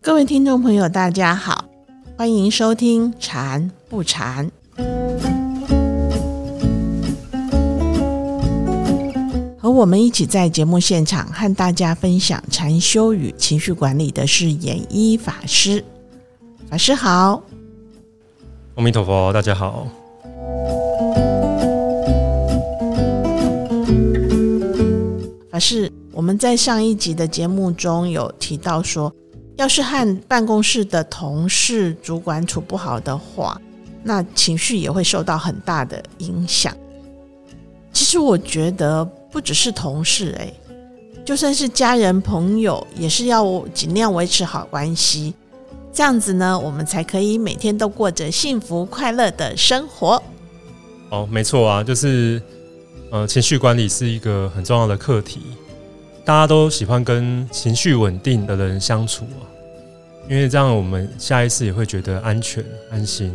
各位听众朋友，大家好，欢迎收听《禅不禅》。和我们一起在节目现场和大家分享禅修与情绪管理的是演一法师。法师好，阿弥陀佛，大家好。是，我们在上一集的节目中有提到说，要是和办公室的同事、主管处不好的话，那情绪也会受到很大的影响。其实我觉得不只是同事，诶，就算是家人、朋友，也是要尽量维持好关系，这样子呢，我们才可以每天都过着幸福快乐的生活。哦，没错啊，就是呃，情绪管理是一个很重要的课题，大家都喜欢跟情绪稳定的人相处啊，因为这样我们下一次也会觉得安全、安心，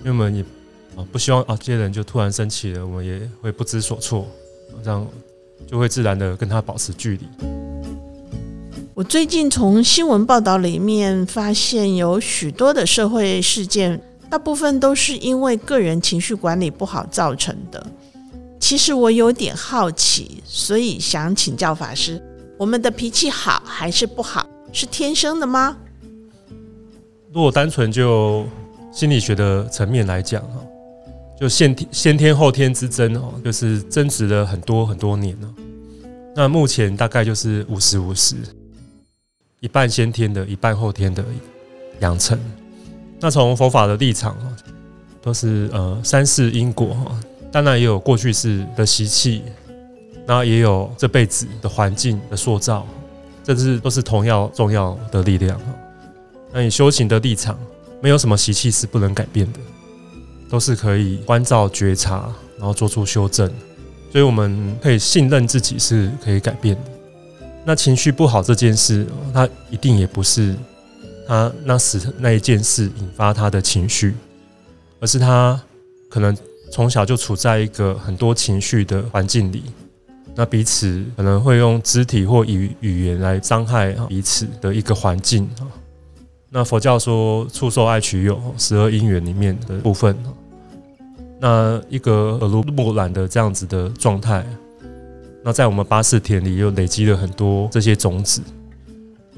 因为我们也啊不希望啊这些人就突然生气了，我们也会不知所措，这样就会自然的跟他保持距离。我最近从新闻报道里面发现，有许多的社会事件，大部分都是因为个人情绪管理不好造成的。其实我有点好奇，所以想请教法师：我们的脾气好还是不好，是天生的吗？如果单纯就心理学的层面来讲哈，就先天先天后天之争哦，就是争执了很多很多年了。那目前大概就是五十五十，一半先天的，一半后天的养成。那从佛法的立场啊，都是呃三世因果哈，当然也有过去式的习气，那也有这辈子的环境的塑造，这是都是同样重要的力量。那你修行的立场，没有什么习气是不能改变的，都是可以关照觉察，然后做出修正。所以我们可以信任自己是可以改变的。那情绪不好这件事，它一定也不是他那时那一件事引发他的情绪，而是他可能从小就处在一个很多情绪的环境里，那彼此可能会用肢体或语语言来伤害彼此的一个环境啊。那佛教说触受爱取有十二因缘里面的部分。那一个耳濡目染的这样子的状态，那在我们八四田里又累积了很多这些种子，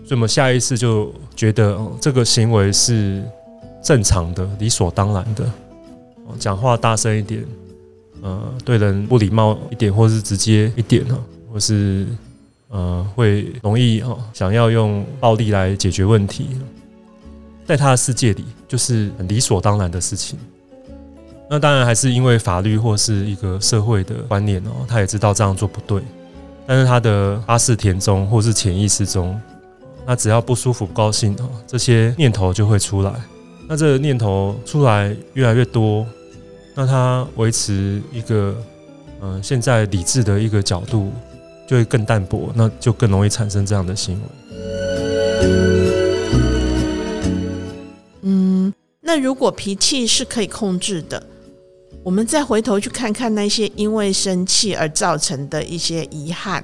所以我们下意识就觉得这个行为是正常的、理所当然的。讲话大声一点，呃，对人不礼貌一点，或是直接一点哈，或是呃，会容易哈想要用暴力来解决问题，在他的世界里就是理所当然的事情。那当然还是因为法律或是一个社会的观念哦，他也知道这样做不对，但是他的阿世田中或是潜意识中，那只要不舒服、不高兴哦，这些念头就会出来。那这个念头出来越来越多，那他维持一个嗯现在理智的一个角度就会更淡薄，那就更容易产生这样的行为。嗯，那如果脾气是可以控制的。我们再回头去看看那些因为生气而造成的一些遗憾，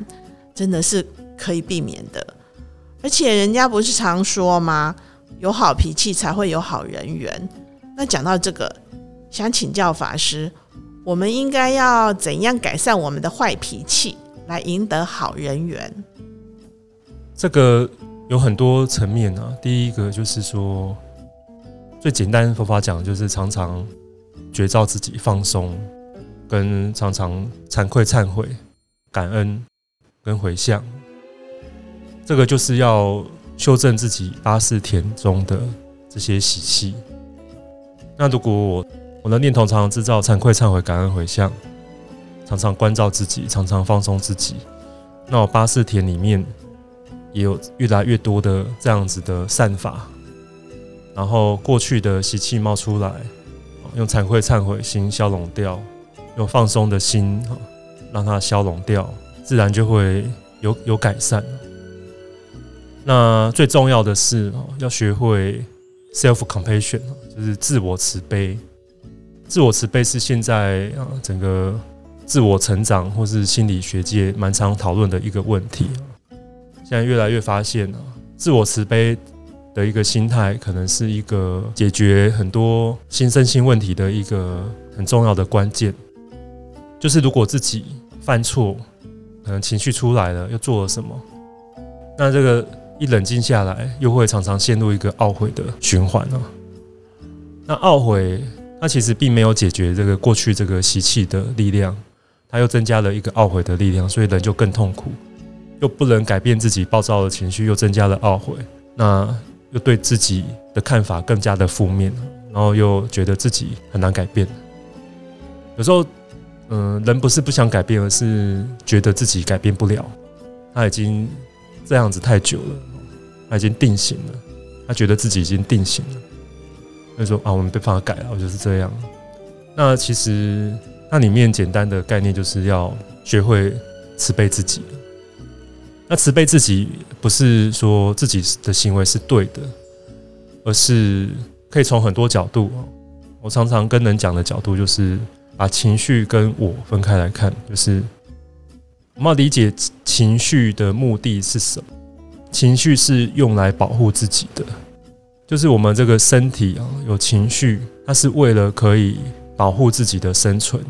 真的是可以避免的。而且人家不是常说吗？有好脾气才会有好人缘。那讲到这个，想请教法师，我们应该要怎样改善我们的坏脾气，来赢得好人缘？这个有很多层面啊。第一个就是说，最简单佛法讲就是常常。觉照自己放松，跟常常惭愧忏悔、感恩跟回向，这个就是要修正自己八四田中的这些习气。那如果我我的念头常常制造惭愧忏悔、感恩回向，常常关照自己，常常放松自己，那我八四田里面也有越来越多的这样子的善法，然后过去的习气冒出来。用惭愧忏悔心消融掉，用放松的心哈，让它消融掉，自然就会有有改善。那最重要的是，要学会 self compassion，就是自我慈悲。自我慈悲是现在啊整个自我成长或是心理学界蛮常讨论的一个问题。现在越来越发现啊，自我慈悲的一个心态，可能是一个解决很多新生性问题的一个很重要的关键。就是如果自己犯错，可能情绪出来了，又做了什么，那这个一冷静下来，又会常常陷入一个懊悔的循环啊。那懊悔，它其实并没有解决这个过去这个习气的力量，它又增加了一个懊悔的力量，所以人就更痛苦，又不能改变自己暴躁的情绪，又增加了懊悔，那又对自己的看法更加的负面，然后又觉得自己很难改变。有时候，嗯，人不是不想改变，而是觉得自己改变不了，他已经这样子太久了，他已经定型了，他觉得自己已经定型了。就说啊，我们没办法改了，我就是这样。那其实那里面简单的概念就是要学会慈悲自己。那慈悲自己不是说自己的行为是对的，而是可以从很多角度。我常常跟人讲的角度就是把情绪跟我分开来看，就是我们要理解情绪的目的是什么。情绪是用来保护自己的。就是我们这个身体啊，有情绪，它是为了可以保护自己的生存。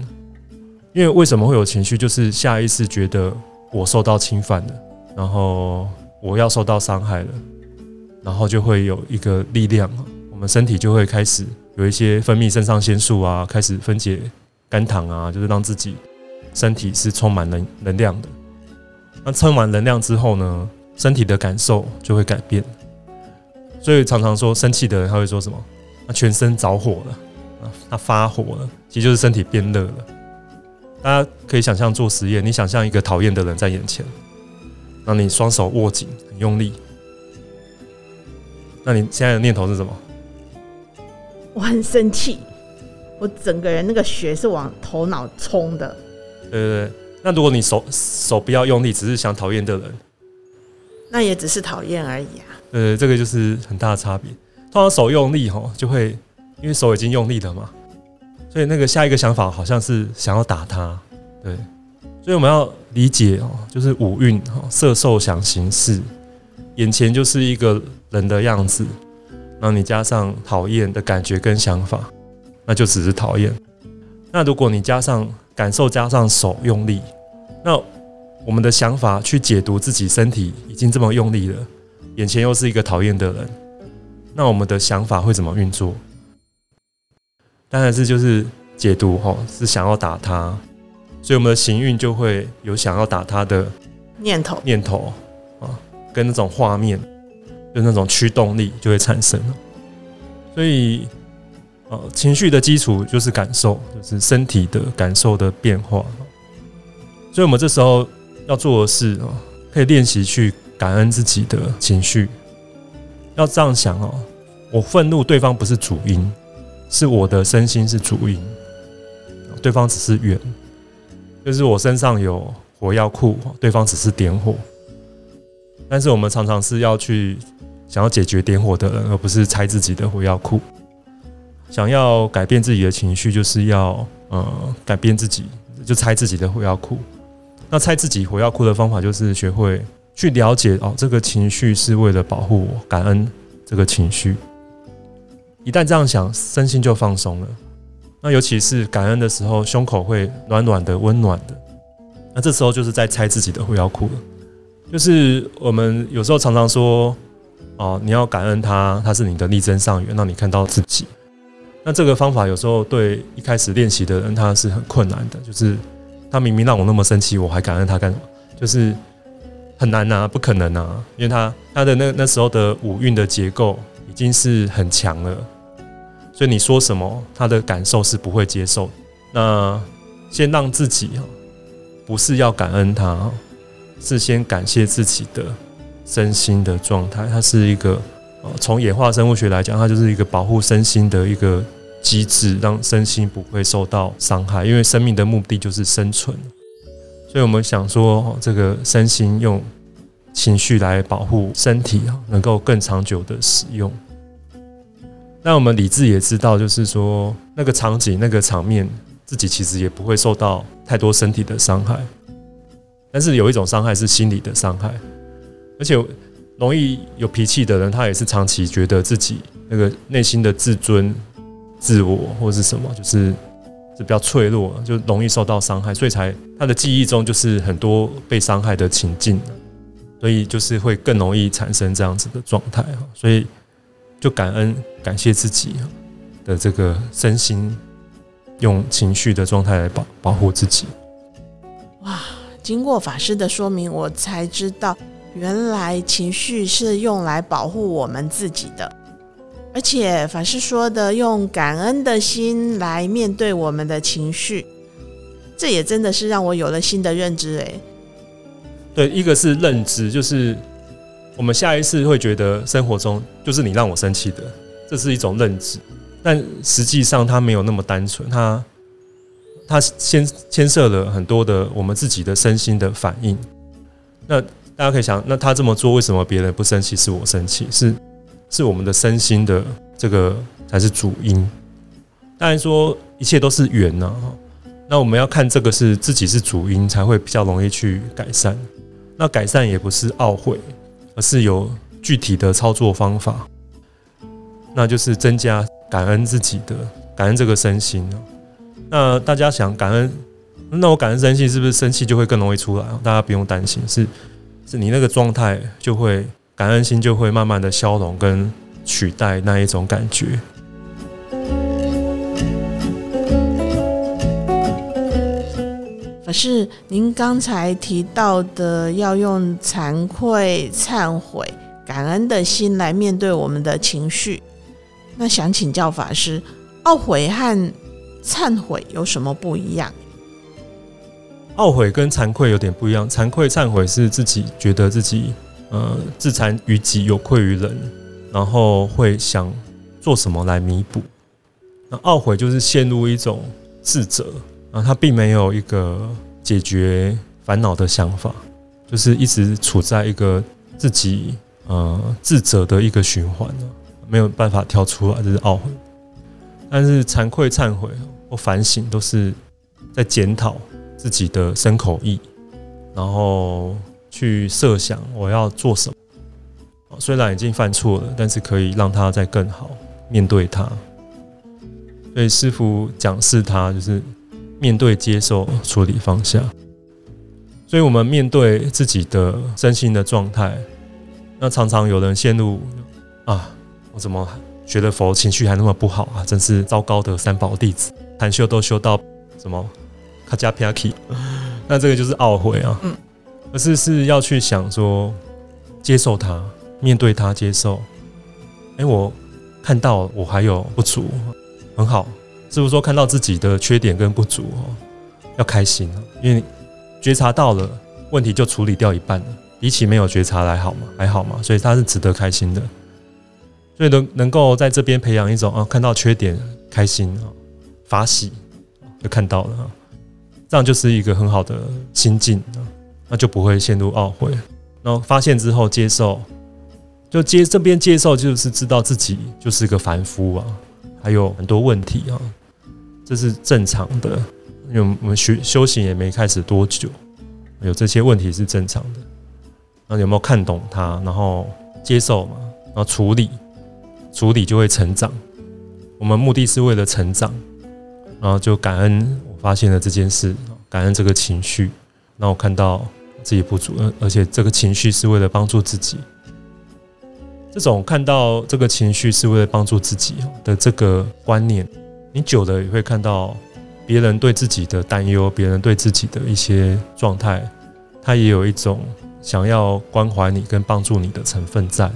因为为什么会有情绪？就是下意识觉得我受到侵犯了，然后我要受到伤害了，然后就会有一个力量，我们身体就会开始有一些分泌肾上腺素啊，开始分解肝糖啊，就是让自己身体是充满能能量的。那充满能量之后呢，身体的感受就会改变。所以常常说生气的人他会说什么？他全身着火了，啊，他发火了，其实就是身体变热了。大家可以想象做实验，你想象一个讨厌的人在眼前，那你双手握紧，很用力，那你现在的念头是什么？我很生气，我整个人那个血是往头脑冲的。对对对，那如果你手手不要用力，只是想讨厌的人，那也只是讨厌而已啊。呃，这个就是很大的差别。通常手用力吼，就会因为手已经用力了嘛，所以那个下一个想法好像是想要打他。对，所以我们要理解哦，就是五蕴哈，色受想行识，眼前就是一个人的样子，然后你加上讨厌的感觉跟想法，那就只是讨厌。那如果你加上感受，加上手用力，那我们的想法去解读自己身体已经这么用力了。眼前又是一个讨厌的人，那我们的想法会怎么运作？当然是就是解读哈，是想要打他，所以我们的行运就会有想要打他的念头念头啊，跟那种画面，就那种驱动力就会产生了。所以，呃，情绪的基础就是感受，就是身体的感受的变化。所以我们这时候要做的事哦，可以练习去。感恩自己的情绪，要这样想哦。我愤怒，对方不是主因，是我的身心是主因，对方只是缘。就是我身上有火药库，对方只是点火。但是我们常常是要去想要解决点火的人，而不是拆自己的火药库。想要改变自己的情绪，就是要呃改变自己，就拆自己的火药库。那拆自己火药库的方法，就是学会。去了解哦，这个情绪是为了保护我，感恩这个情绪。一旦这样想，身心就放松了。那尤其是感恩的时候，胸口会暖暖的、温暖的。那这时候就是在拆自己的火药库了。就是我们有时候常常说，哦，你要感恩他，他是你的力争上缘，让你看到自己。那这个方法有时候对一开始练习的人他是很困难的。就是他明明让我那么生气，我还感恩他干什么？就是。很难呐，不可能呐，因为他他的那那时候的五蕴的结构已经是很强了，所以你说什么，他的感受是不会接受。那先让自己，不是要感恩他，是先感谢自己的身心的状态。它是一个呃，从演化生物学来讲，它就是一个保护身心的一个机制，让身心不会受到伤害。因为生命的目的就是生存。所以我们想说，这个身心用情绪来保护身体啊，能够更长久的使用。那我们理智也知道，就是说那个场景、那个场面自己其实也不会受到太多身体的伤害。但是有一种伤害是心理的伤害，而且容易有脾气的人，他也是长期觉得自己那个内心的自尊、自我或是什么，就是是比较脆弱，就容易受到伤害，所以才他的记忆中就是很多被伤害的情境，所以就是会更容易产生这样子的状态哈。所以就感恩、感谢自己的这个身心。用情绪的状态来保保护自己。哇！经过法师的说明，我才知道原来情绪是用来保护我们自己的。而且法师说的用感恩的心来面对我们的情绪，这也真的是让我有了新的认知。诶，对，一个是认知，就是我们下一次会觉得生活中就是你让我生气的，这是一种认知。但实际上，它没有那么单纯，它它牵牵涉了很多的我们自己的身心的反应。那大家可以想，那他这么做，为什么别人不生气，是我生气？是是我们的身心的这个才是主因。当然说一切都是缘呐，那我们要看这个是自己是主因，才会比较容易去改善。那改善也不是懊悔，而是有具体的操作方法，那就是增加。感恩自己的，感恩这个身心？那大家想感恩，那我感恩身心是不是生气就会更容易出来？大家不用担心，是是你那个状态就会感恩心就会慢慢的消融跟取代那一种感觉。可是您刚才提到的要用惭愧、忏悔、感恩的心来面对我们的情绪。那想请教法师，懊悔和忏悔有什么不一样？懊悔跟惭愧有点不一样。惭愧、忏悔是自己觉得自己呃自惭于己，有愧于人，然后会想做什么来弥补。那懊悔就是陷入一种自责，啊，他并没有一个解决烦恼的想法，就是一直处在一个自己呃自责的一个循环呢。没有办法跳出来，这是懊悔。但是惭愧、忏悔或反省，都是在检讨自己的身口意，然后去设想我要做什么。虽然已经犯错了，但是可以让他再更好面对他。所以师傅讲是他就是面对、接受、处理、放下。所以我们面对自己的身心的状态，那常常有人陷入啊。我怎么觉得佛情绪还那么不好啊？真是糟糕的三宝弟子，禅修都修到什么卡加皮亚基，那这个就是懊悔啊。而是是要去想说，接受他，面对他，接受。哎，我看到我还有不足，很好。是不是说看到自己的缺点跟不足哦，要开心？因为觉察到了问题，就处理掉一半了，比起没有觉察来好嘛，还好嘛，所以他是值得开心的。所以能能够在这边培养一种啊，看到缺点开心啊，法喜就看到了啊，这样就是一个很好的心境，那就不会陷入懊悔。然后发现之后接受，就接这边接受就是知道自己就是个凡夫啊，还有很多问题啊，这是正常的，因为我们学修行也没开始多久，有这些问题是正常的。那有没有看懂它，然后接受嘛，然后处理。处理就会成长，我们目的是为了成长，然后就感恩我发现了这件事，感恩这个情绪，让我看到自己不足，而而且这个情绪是为了帮助自己。这种看到这个情绪是为了帮助自己的这个观念，你久了也会看到别人对自己的担忧，别人对自己的一些状态，他也有一种想要关怀你跟帮助你的成分在。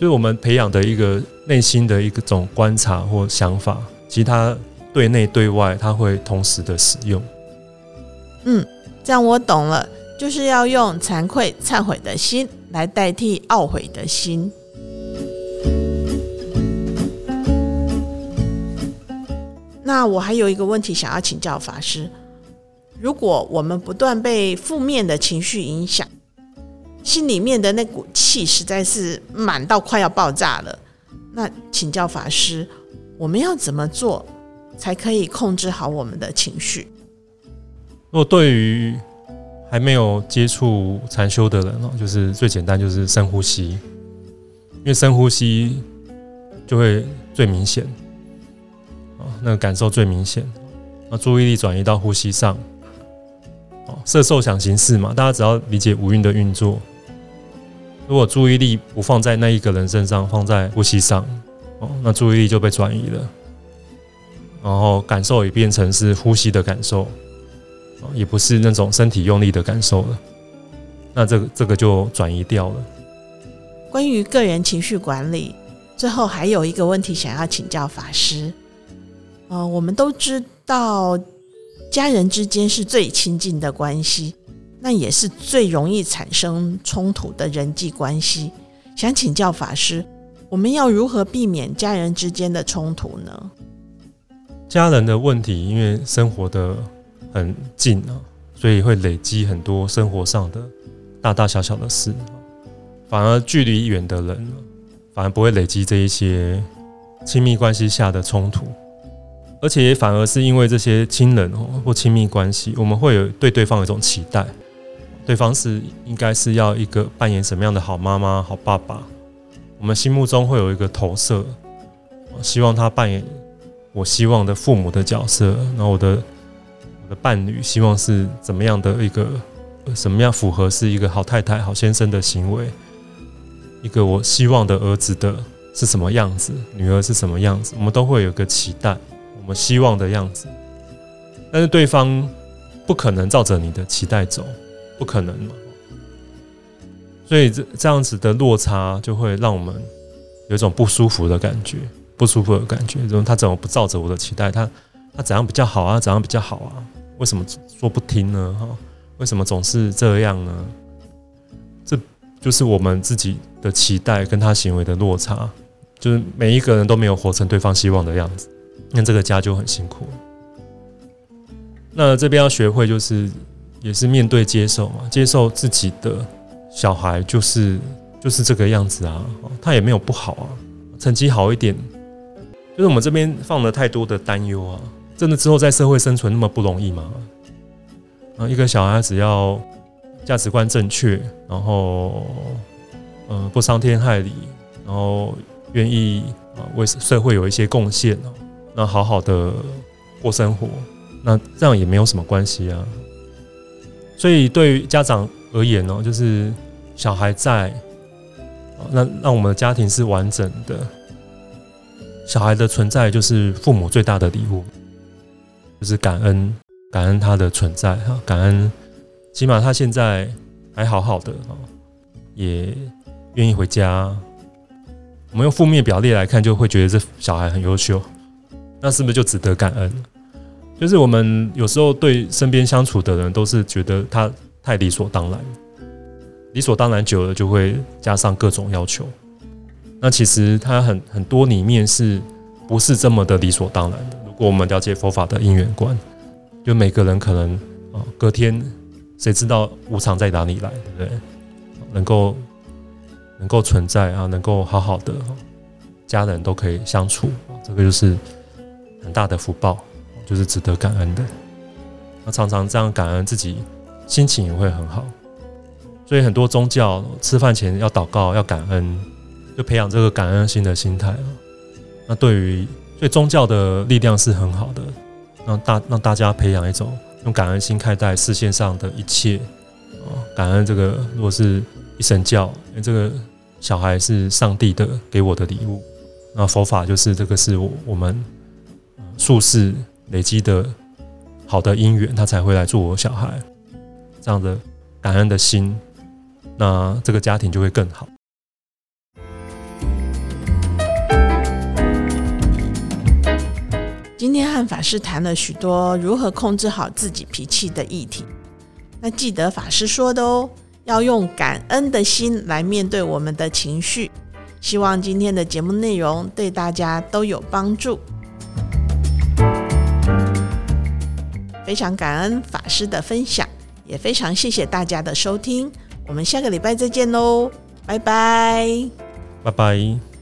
就是我们培养的一个内心的一种观察或想法，其他对内对外，它会同时的使用。嗯，这样我懂了，就是要用惭愧、忏悔的心来代替懊悔的心。那我还有一个问题想要请教法师：如果我们不断被负面的情绪影响，心里面的那股气实在是满到快要爆炸了。那请教法师，我们要怎么做才可以控制好我们的情绪。如果对于还没有接触禅修的人哦，就是最简单就是深呼吸，因为深呼吸就会最明显，啊，那个感受最明显。那注意力转移到呼吸上，哦，色受想行识嘛，大家只要理解五蕴的运作。如果注意力不放在那一个人身上，放在呼吸上，哦，那注意力就被转移了，然后感受也变成是呼吸的感受。也不是那种身体用力的感受了，那这个这个就转移掉了。关于个人情绪管理，最后还有一个问题想要请教法师。呃，我们都知道家人之间是最亲近的关系，那也是最容易产生冲突的人际关系。想请教法师，我们要如何避免家人之间的冲突呢？家人的问题，因为生活的。很近啊，所以会累积很多生活上的大大小小的事，反而距离远的人，反而不会累积这一些亲密关系下的冲突，而且也反而是因为这些亲人哦或亲密关系，我们会有对对方有一种期待，对方是应该是要一个扮演什么样的好妈妈、好爸爸，我们心目中会有一个投射，希望他扮演我希望的父母的角色，然后我的。我的伴侣希望是怎么样的一个，什么样符合是一个好太太、好先生的行为？一个我希望的儿子的是什么样子，女儿是什么样子？我们都会有个期待，我们希望的样子。但是对方不可能照着你的期待走，不可能嘛？所以这这样子的落差就会让我们有一种不舒服的感觉，不舒服的感觉。就是他怎么不照着我的期待？他他怎样比较好啊？怎样比较好啊？为什么说不听呢？哈，为什么总是这样呢？这就是我们自己的期待跟他行为的落差，就是每一个人都没有活成对方希望的样子，那这个家就很辛苦。那这边要学会，就是也是面对接受嘛，接受自己的小孩就是就是这个样子啊，他也没有不好啊，成绩好一点，就是我们这边放了太多的担忧啊。真的之后在社会生存那么不容易吗？啊，一个小孩只要价值观正确，然后呃不伤天害理，然后愿意啊为社会有一些贡献哦，那好好的过生活，那这样也没有什么关系啊。所以对于家长而言呢，就是小孩在，那让我们的家庭是完整的，小孩的存在就是父母最大的礼物。就是感恩，感恩他的存在哈，感恩，起码他现在还好好的啊，也愿意回家。我们用负面表列来看，就会觉得这小孩很优秀，那是不是就值得感恩？就是我们有时候对身边相处的人，都是觉得他太理所当然，理所当然久了就会加上各种要求。那其实他很很多里面是不是这么的理所当然的？如果我们了解佛法的因缘观，就每个人可能啊，隔天谁知道无常在哪里来，对不对？能够能够存在啊，能够好好的家人都可以相处，这个就是很大的福报，就是值得感恩的。那常常这样感恩自己，心情也会很好。所以很多宗教吃饭前要祷告，要感恩，就培养这个感恩心的心态那对于对宗教的力量是很好的，让大让大家培养一种用感恩心看待视线上的一切，啊，感恩这个如果是一神教，这个小孩是上帝的给我的礼物，那佛法就是这个是我我们术士累积的好的因缘，他才会来做我小孩，这样的感恩的心，那这个家庭就会更好。今天和法师谈了许多如何控制好自己脾气的议题。那记得法师说的哦，要用感恩的心来面对我们的情绪。希望今天的节目内容对大家都有帮助。非常感恩法师的分享，也非常谢谢大家的收听。我们下个礼拜再见喽，拜拜，拜拜。